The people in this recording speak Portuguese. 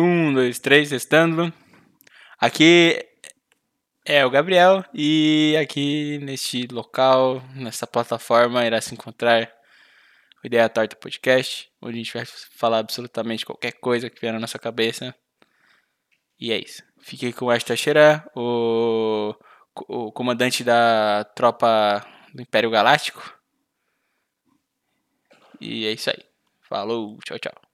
Um, dois, três, testando. Aqui é o Gabriel e aqui neste local, nessa plataforma, irá se encontrar o Ideia Torta Podcast, onde a gente vai falar absolutamente qualquer coisa que vier na nossa cabeça. E é isso. Fiquei com o Ashton o, o comandante da tropa do Império Galáctico. E é isso aí. Falou, tchau, tchau.